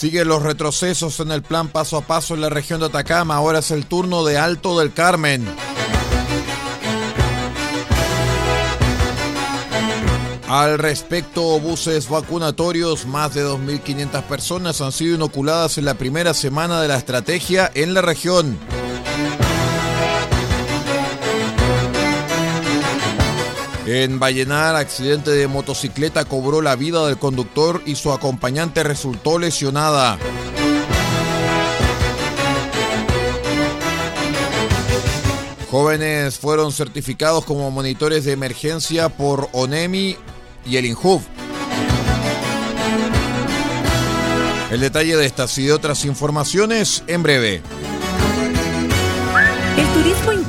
Siguen los retrocesos en el plan paso a paso en la región de Atacama. Ahora es el turno de Alto del Carmen. Al respecto, buses vacunatorios, más de 2.500 personas han sido inoculadas en la primera semana de la estrategia en la región. En Vallenar, accidente de motocicleta cobró la vida del conductor y su acompañante resultó lesionada. Jóvenes fueron certificados como monitores de emergencia por ONEMI y el INJUV. El detalle de estas y de otras informaciones en breve.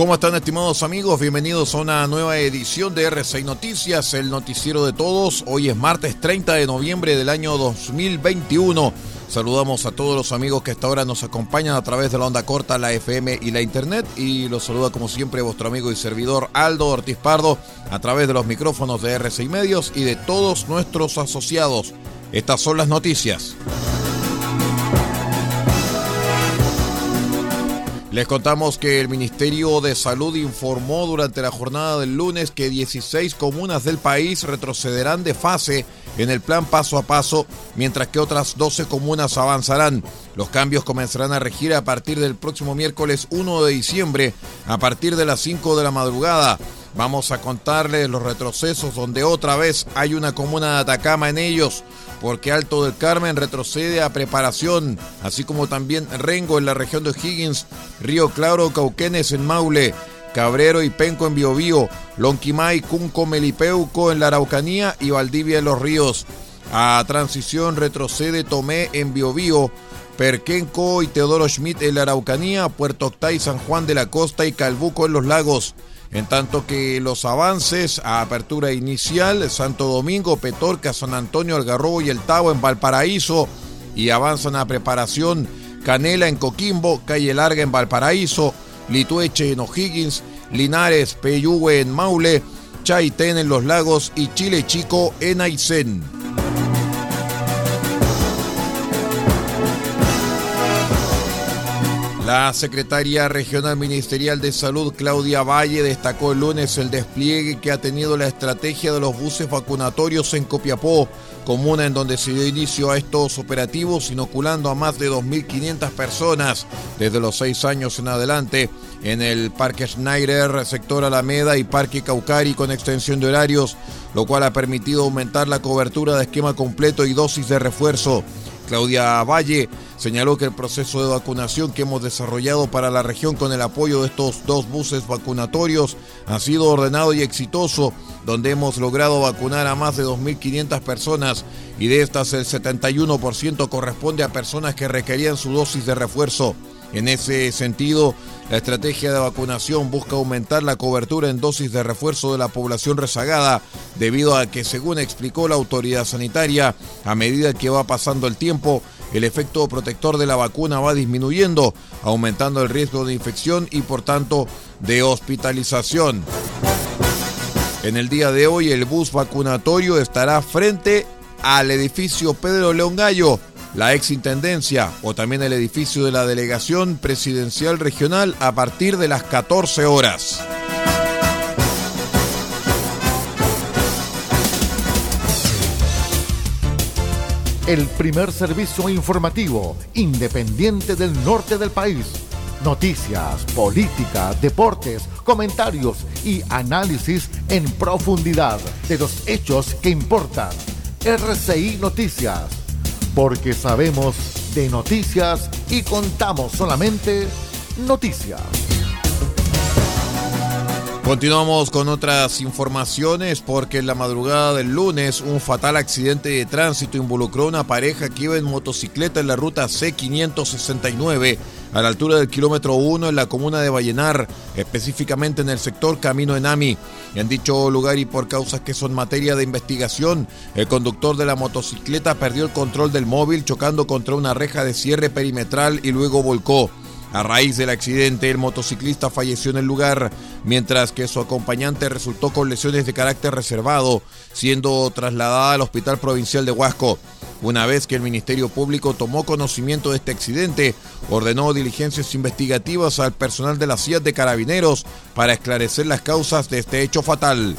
¿Cómo están estimados amigos? Bienvenidos a una nueva edición de R6 Noticias, el noticiero de todos. Hoy es martes 30 de noviembre del año 2021. Saludamos a todos los amigos que hasta ahora nos acompañan a través de la onda corta, la FM y la Internet. Y los saluda como siempre vuestro amigo y servidor Aldo Ortiz Pardo a través de los micrófonos de R6 Medios y de todos nuestros asociados. Estas son las noticias. Les contamos que el Ministerio de Salud informó durante la jornada del lunes que 16 comunas del país retrocederán de fase en el plan paso a paso, mientras que otras 12 comunas avanzarán. Los cambios comenzarán a regir a partir del próximo miércoles 1 de diciembre, a partir de las 5 de la madrugada. Vamos a contarles los retrocesos donde otra vez hay una comuna de Atacama en ellos, porque Alto del Carmen retrocede a preparación, así como también Rengo en la región de Higgins, Río Claro, Cauquenes en Maule, Cabrero y Penco en Biobío, Lonquimay, Cunco, Melipeuco en la Araucanía y Valdivia en los Ríos. A transición retrocede Tomé en Biobío, Perquenco y Teodoro Schmidt en la Araucanía, Puerto Octay, San Juan de la Costa y Calbuco en los lagos. En tanto que los avances a apertura inicial, Santo Domingo, Petorca, San Antonio, Algarrobo y El Tavo en Valparaíso y avanzan a preparación Canela en Coquimbo, Calle Larga en Valparaíso, Litueche en O'Higgins, Linares, Peyúgue en Maule, Chaitén en Los Lagos y Chile Chico en Aysén. La secretaria regional ministerial de salud, Claudia Valle, destacó el lunes el despliegue que ha tenido la estrategia de los buses vacunatorios en Copiapó, comuna en donde se dio inicio a estos operativos, inoculando a más de 2.500 personas desde los seis años en adelante en el Parque Schneider, sector Alameda y Parque Caucari con extensión de horarios, lo cual ha permitido aumentar la cobertura de esquema completo y dosis de refuerzo. Claudia Valle señaló que el proceso de vacunación que hemos desarrollado para la región con el apoyo de estos dos buses vacunatorios ha sido ordenado y exitoso, donde hemos logrado vacunar a más de 2.500 personas y de estas el 71% corresponde a personas que requerían su dosis de refuerzo. En ese sentido, la estrategia de vacunación busca aumentar la cobertura en dosis de refuerzo de la población rezagada, debido a que, según explicó la autoridad sanitaria, a medida que va pasando el tiempo, el efecto protector de la vacuna va disminuyendo, aumentando el riesgo de infección y, por tanto, de hospitalización. En el día de hoy, el bus vacunatorio estará frente al edificio Pedro León Gallo la exintendencia o también el edificio de la Delegación Presidencial Regional a partir de las 14 horas. El primer servicio informativo independiente del norte del país. Noticias, política, deportes, comentarios y análisis en profundidad de los hechos que importan. RCI Noticias porque sabemos de noticias y contamos solamente noticias. Continuamos con otras informaciones porque en la madrugada del lunes un fatal accidente de tránsito involucró a una pareja que iba en motocicleta en la ruta C569 a la altura del kilómetro 1 en la comuna de Vallenar, específicamente en el sector Camino Enami. En dicho lugar y por causas que son materia de investigación, el conductor de la motocicleta perdió el control del móvil chocando contra una reja de cierre perimetral y luego volcó. A raíz del accidente, el motociclista falleció en el lugar, mientras que su acompañante resultó con lesiones de carácter reservado, siendo trasladada al Hospital Provincial de Huasco. Una vez que el Ministerio Público tomó conocimiento de este accidente, ordenó diligencias investigativas al personal de la CIA de Carabineros para esclarecer las causas de este hecho fatal.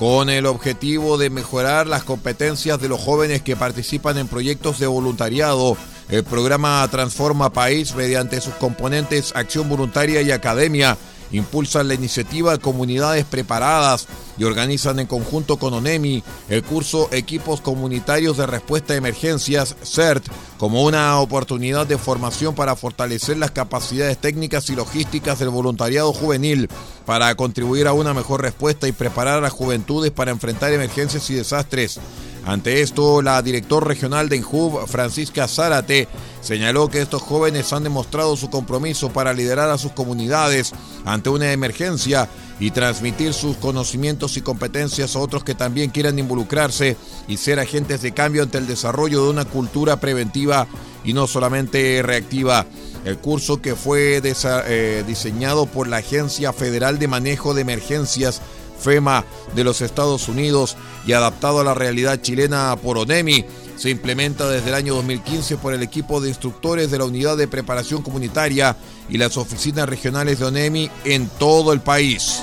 Con el objetivo de mejorar las competencias de los jóvenes que participan en proyectos de voluntariado. El programa Transforma País, mediante sus componentes Acción Voluntaria y Academia, impulsan la iniciativa Comunidades Preparadas y organizan en conjunto con ONEMI el curso Equipos Comunitarios de Respuesta a Emergencias, CERT, como una oportunidad de formación para fortalecer las capacidades técnicas y logísticas del voluntariado juvenil, para contribuir a una mejor respuesta y preparar a las juventudes para enfrentar emergencias y desastres. Ante esto, la director regional de Enjub, Francisca Zárate, señaló que estos jóvenes han demostrado su compromiso para liderar a sus comunidades ante una emergencia y transmitir sus conocimientos y competencias a otros que también quieran involucrarse y ser agentes de cambio ante el desarrollo de una cultura preventiva y no solamente reactiva. El curso que fue eh, diseñado por la Agencia Federal de Manejo de Emergencias FEMA de los Estados Unidos y adaptado a la realidad chilena por ONEMI. Se implementa desde el año 2015 por el equipo de instructores de la Unidad de Preparación Comunitaria y las oficinas regionales de ONEMI en todo el país.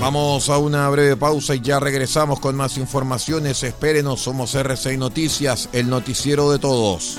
Vamos a una breve pausa y ya regresamos con más informaciones. Espérenos, somos R6 Noticias, el noticiero de todos.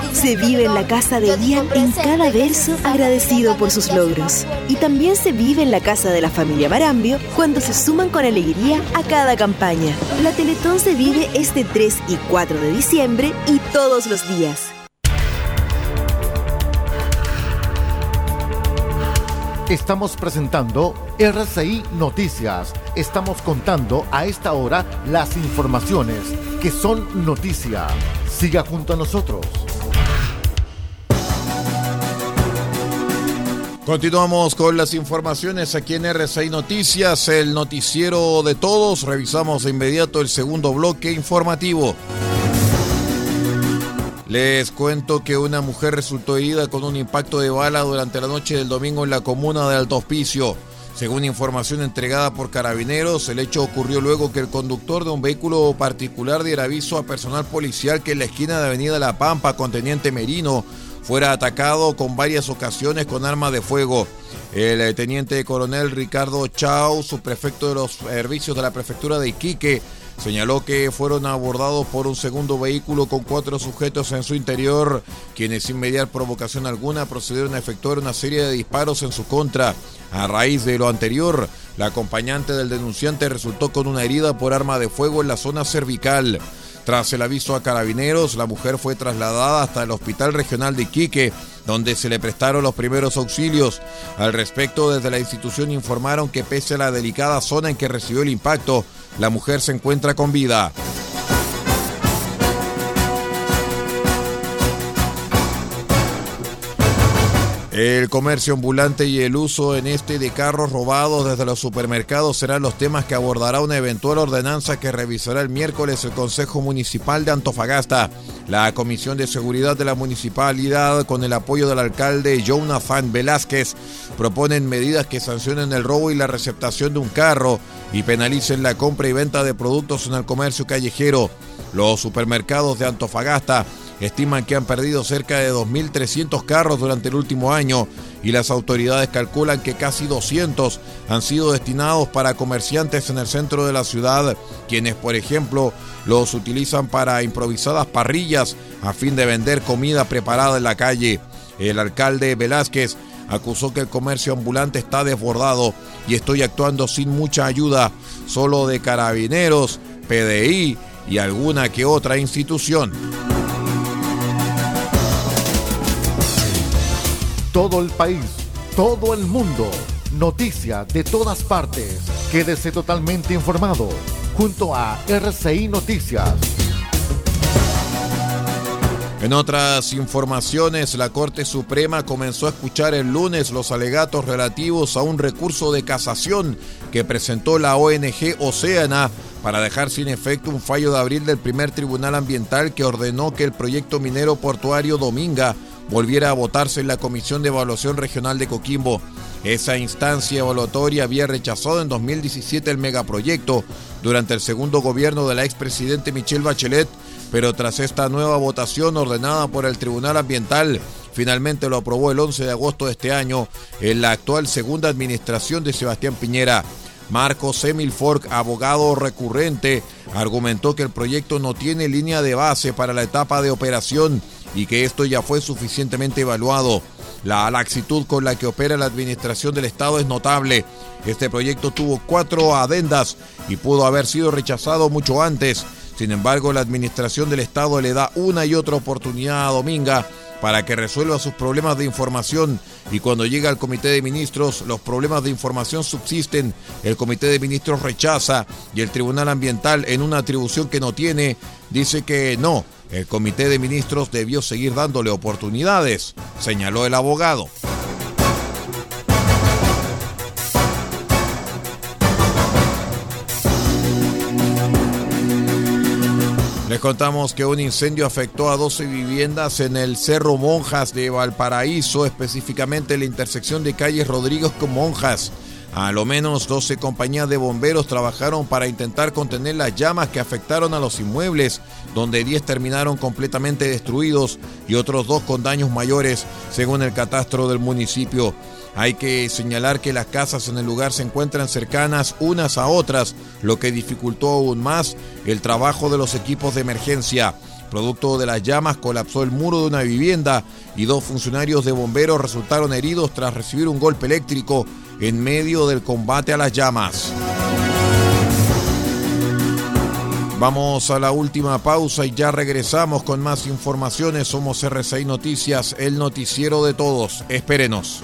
Se vive en la casa de Ian en cada verso agradecido por sus logros. Y también se vive en la casa de la familia Marambio cuando se suman con alegría a cada campaña. La Teletón se vive este 3 y 4 de diciembre y todos los días. Estamos presentando RCI Noticias. Estamos contando a esta hora las informaciones que son noticia. Siga junto a nosotros. Continuamos con las informaciones aquí en RCI Noticias, el noticiero de todos. Revisamos de inmediato el segundo bloque informativo. Les cuento que una mujer resultó herida con un impacto de bala durante la noche del domingo en la comuna de Alto Hospicio. Según información entregada por carabineros, el hecho ocurrió luego que el conductor de un vehículo particular diera aviso a personal policial que en la esquina de Avenida La Pampa con Teniente Merino fuera atacado con varias ocasiones con armas de fuego. El eh, teniente coronel Ricardo Chau, subprefecto de los servicios de la prefectura de Iquique, Señaló que fueron abordados por un segundo vehículo con cuatro sujetos en su interior, quienes sin mediar provocación alguna procedieron a efectuar una serie de disparos en su contra. A raíz de lo anterior, la acompañante del denunciante resultó con una herida por arma de fuego en la zona cervical. Tras el aviso a carabineros, la mujer fue trasladada hasta el Hospital Regional de Iquique, donde se le prestaron los primeros auxilios. Al respecto, desde la institución informaron que pese a la delicada zona en que recibió el impacto, la mujer se encuentra con vida. El comercio ambulante y el uso en este de carros robados desde los supermercados serán los temas que abordará una eventual ordenanza que revisará el miércoles el Consejo Municipal de Antofagasta. La Comisión de Seguridad de la Municipalidad, con el apoyo del alcalde Jonathan Velázquez, proponen medidas que sancionen el robo y la receptación de un carro y penalicen la compra y venta de productos en el comercio callejero. Los supermercados de Antofagasta estiman que han perdido cerca de 2.300 carros durante el último año y las autoridades calculan que casi 200 han sido destinados para comerciantes en el centro de la ciudad, quienes por ejemplo los utilizan para improvisadas parrillas a fin de vender comida preparada en la calle. El alcalde Velázquez acusó que el comercio ambulante está desbordado y estoy actuando sin mucha ayuda, solo de carabineros, PDI y alguna que otra institución. Todo el país, todo el mundo, noticias de todas partes. Quédese totalmente informado junto a RCI Noticias. En otras informaciones, la Corte Suprema comenzó a escuchar el lunes los alegatos relativos a un recurso de casación que presentó la ONG Océana para dejar sin efecto un fallo de abril del primer Tribunal Ambiental que ordenó que el proyecto minero portuario Dominga volviera a votarse en la Comisión de Evaluación Regional de Coquimbo. Esa instancia evaluatoria había rechazado en 2017 el megaproyecto durante el segundo gobierno de la expresidente Michelle Bachelet, pero tras esta nueva votación ordenada por el Tribunal Ambiental, finalmente lo aprobó el 11 de agosto de este año en la actual segunda administración de Sebastián Piñera. Marcos Emil Fork, abogado recurrente, argumentó que el proyecto no tiene línea de base para la etapa de operación y que esto ya fue suficientemente evaluado. La laxitud con la que opera la administración del Estado es notable. Este proyecto tuvo cuatro adendas y pudo haber sido rechazado mucho antes. Sin embargo, la administración del Estado le da una y otra oportunidad a Dominga para que resuelva sus problemas de información y cuando llega al Comité de Ministros los problemas de información subsisten, el Comité de Ministros rechaza y el Tribunal Ambiental en una atribución que no tiene dice que no, el Comité de Ministros debió seguir dándole oportunidades, señaló el abogado. Les contamos que un incendio afectó a 12 viviendas en el Cerro Monjas de Valparaíso, específicamente en la intersección de calles Rodríguez con Monjas. A lo menos 12 compañías de bomberos trabajaron para intentar contener las llamas que afectaron a los inmuebles, donde 10 terminaron completamente destruidos y otros dos con daños mayores, según el catastro del municipio. Hay que señalar que las casas en el lugar se encuentran cercanas unas a otras, lo que dificultó aún más el trabajo de los equipos de emergencia. Producto de las llamas colapsó el muro de una vivienda y dos funcionarios de bomberos resultaron heridos tras recibir un golpe eléctrico en medio del combate a las llamas. Vamos a la última pausa y ya regresamos con más informaciones. Somos RCI Noticias, el noticiero de todos. Espérenos.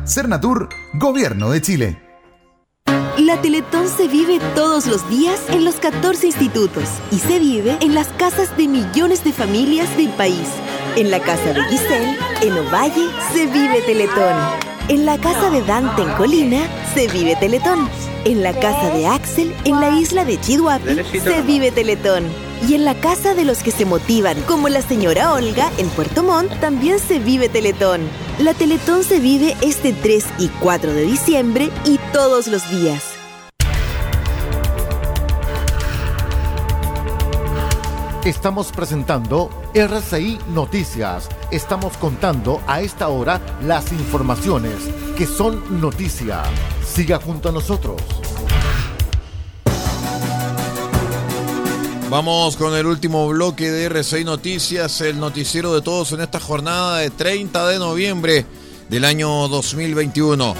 Cernatur, Gobierno de Chile. La Teletón se vive todos los días en los 14 institutos y se vive en las casas de millones de familias del país. En la casa de Giselle, en Ovalle, se vive Teletón. En la casa de Dante en Colina, se vive Teletón. En la casa de Axel, en la isla de Chihuahua, se vive Teletón. Y en la casa de los que se motivan, como la señora Olga en Puerto Montt, también se vive Teletón. La Teletón se vive este 3 y 4 de diciembre y todos los días. Estamos presentando RCI Noticias. Estamos contando a esta hora las informaciones que son noticia. Siga junto a nosotros. Vamos con el último bloque de RCI Noticias, el noticiero de todos en esta jornada de 30 de noviembre del año 2021.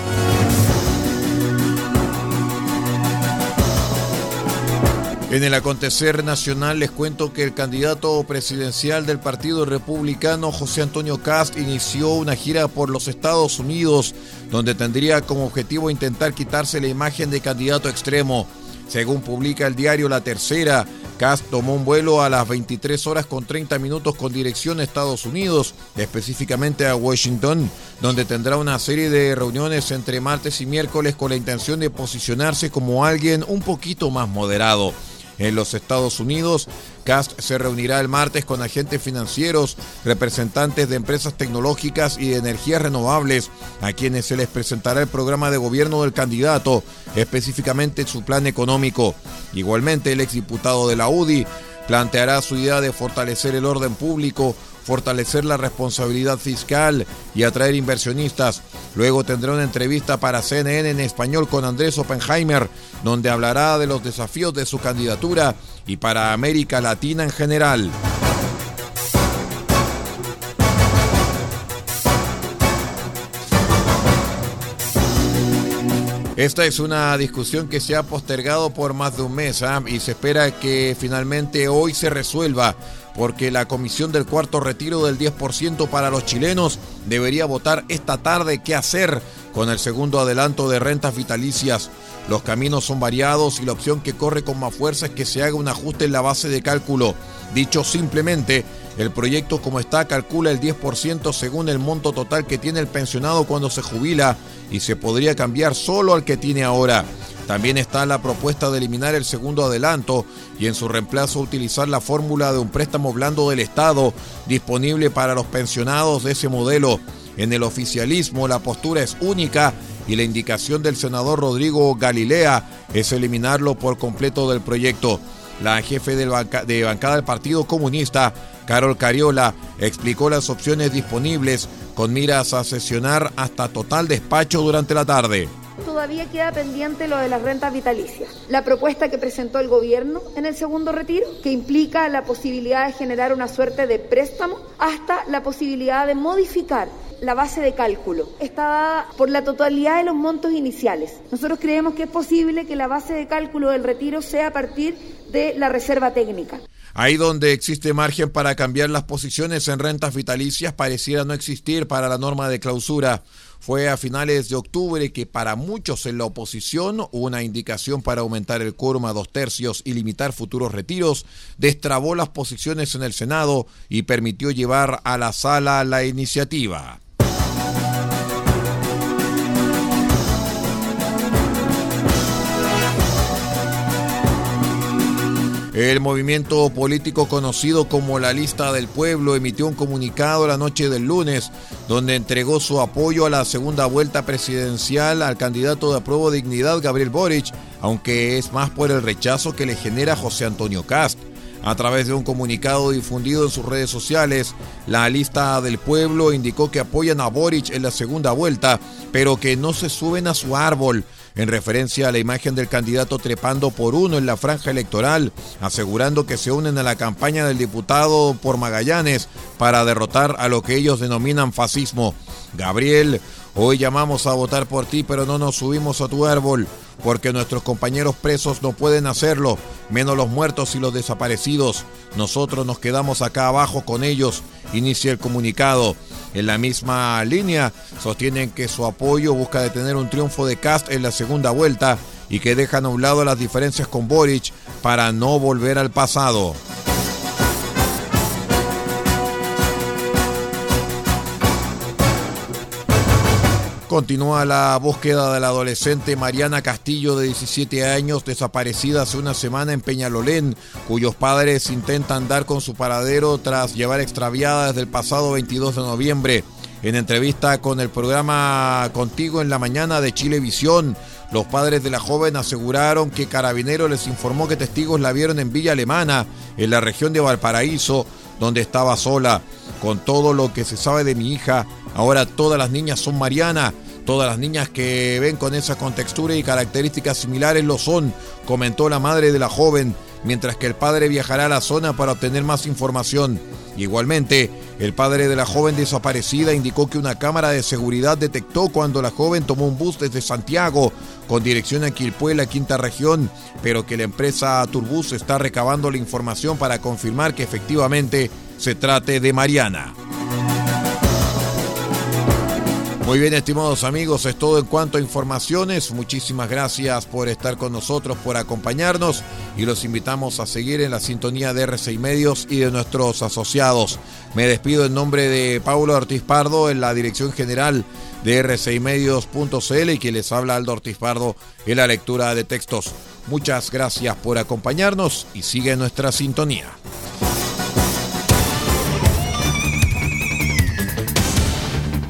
En el acontecer nacional les cuento que el candidato presidencial del Partido Republicano, José Antonio Cast, inició una gira por los Estados Unidos donde tendría como objetivo intentar quitarse la imagen de candidato extremo. Según publica el diario La Tercera, Cast tomó un vuelo a las 23 horas con 30 minutos con dirección a Estados Unidos, específicamente a Washington, donde tendrá una serie de reuniones entre martes y miércoles con la intención de posicionarse como alguien un poquito más moderado en los Estados Unidos. Cast se reunirá el martes con agentes financieros, representantes de empresas tecnológicas y de energías renovables, a quienes se les presentará el programa de gobierno del candidato, específicamente su plan económico. Igualmente, el exdiputado de la UDI planteará su idea de fortalecer el orden público, fortalecer la responsabilidad fiscal y atraer inversionistas. Luego tendrá una entrevista para CNN en español con Andrés Oppenheimer, donde hablará de los desafíos de su candidatura y para América Latina en general. Esta es una discusión que se ha postergado por más de un mes ¿ah? y se espera que finalmente hoy se resuelva porque la comisión del cuarto retiro del 10% para los chilenos debería votar esta tarde qué hacer con el segundo adelanto de rentas vitalicias. Los caminos son variados y la opción que corre con más fuerza es que se haga un ajuste en la base de cálculo. Dicho simplemente, el proyecto como está calcula el 10% según el monto total que tiene el pensionado cuando se jubila y se podría cambiar solo al que tiene ahora. También está la propuesta de eliminar el segundo adelanto y en su reemplazo utilizar la fórmula de un préstamo blando del Estado disponible para los pensionados de ese modelo. En el oficialismo la postura es única y la indicación del senador Rodrigo Galilea es eliminarlo por completo del proyecto. La jefe de bancada del Partido Comunista, Carol Cariola, explicó las opciones disponibles con miras a sesionar hasta total despacho durante la tarde. Todavía queda pendiente lo de las rentas vitalicias. La propuesta que presentó el gobierno en el segundo retiro, que implica la posibilidad de generar una suerte de préstamo, hasta la posibilidad de modificar la base de cálculo. Está dada por la totalidad de los montos iniciales. Nosotros creemos que es posible que la base de cálculo del retiro sea a partir de la reserva técnica. Ahí donde existe margen para cambiar las posiciones en rentas vitalicias pareciera no existir para la norma de clausura. Fue a finales de octubre que para muchos en la oposición una indicación para aumentar el quórum a dos tercios y limitar futuros retiros destrabó las posiciones en el Senado y permitió llevar a la sala la iniciativa. El movimiento político conocido como la Lista del Pueblo emitió un comunicado la noche del lunes donde entregó su apoyo a la segunda vuelta presidencial al candidato de apruebo dignidad Gabriel Boric, aunque es más por el rechazo que le genera José Antonio Cast. A través de un comunicado difundido en sus redes sociales, la lista del pueblo indicó que apoyan a Boric en la segunda vuelta, pero que no se suben a su árbol en referencia a la imagen del candidato trepando por uno en la franja electoral, asegurando que se unen a la campaña del diputado por Magallanes para derrotar a lo que ellos denominan fascismo. Gabriel, hoy llamamos a votar por ti, pero no nos subimos a tu árbol, porque nuestros compañeros presos no pueden hacerlo, menos los muertos y los desaparecidos. Nosotros nos quedamos acá abajo con ellos, inicia el comunicado. En la misma línea, sostienen que su apoyo busca detener un triunfo de Cast en la segunda vuelta y que dejan a un lado las diferencias con Boric para no volver al pasado. Continúa la búsqueda de la adolescente Mariana Castillo de 17 años desaparecida hace una semana en Peñalolén, cuyos padres intentan dar con su paradero tras llevar extraviada desde el pasado 22 de noviembre. En entrevista con el programa Contigo en la mañana de Chilevisión, los padres de la joven aseguraron que Carabinero les informó que testigos la vieron en Villa Alemana, en la región de Valparaíso, donde estaba sola. Con todo lo que se sabe de mi hija, ahora todas las niñas son Mariana. Todas las niñas que ven con esa contextura y características similares lo son, comentó la madre de la joven, mientras que el padre viajará a la zona para obtener más información. Igualmente, el padre de la joven desaparecida indicó que una cámara de seguridad detectó cuando la joven tomó un bus desde Santiago con dirección a Quilpué, la quinta región, pero que la empresa Turbus está recabando la información para confirmar que efectivamente se trate de Mariana. Muy bien, estimados amigos, es todo en cuanto a informaciones. Muchísimas gracias por estar con nosotros, por acompañarnos y los invitamos a seguir en la sintonía de R6 Medios y de nuestros asociados. Me despido en nombre de Paulo Ortiz Pardo en la dirección general de r6medios.cl y que les habla Aldo Ortiz Pardo en la lectura de textos. Muchas gracias por acompañarnos y sigue nuestra sintonía.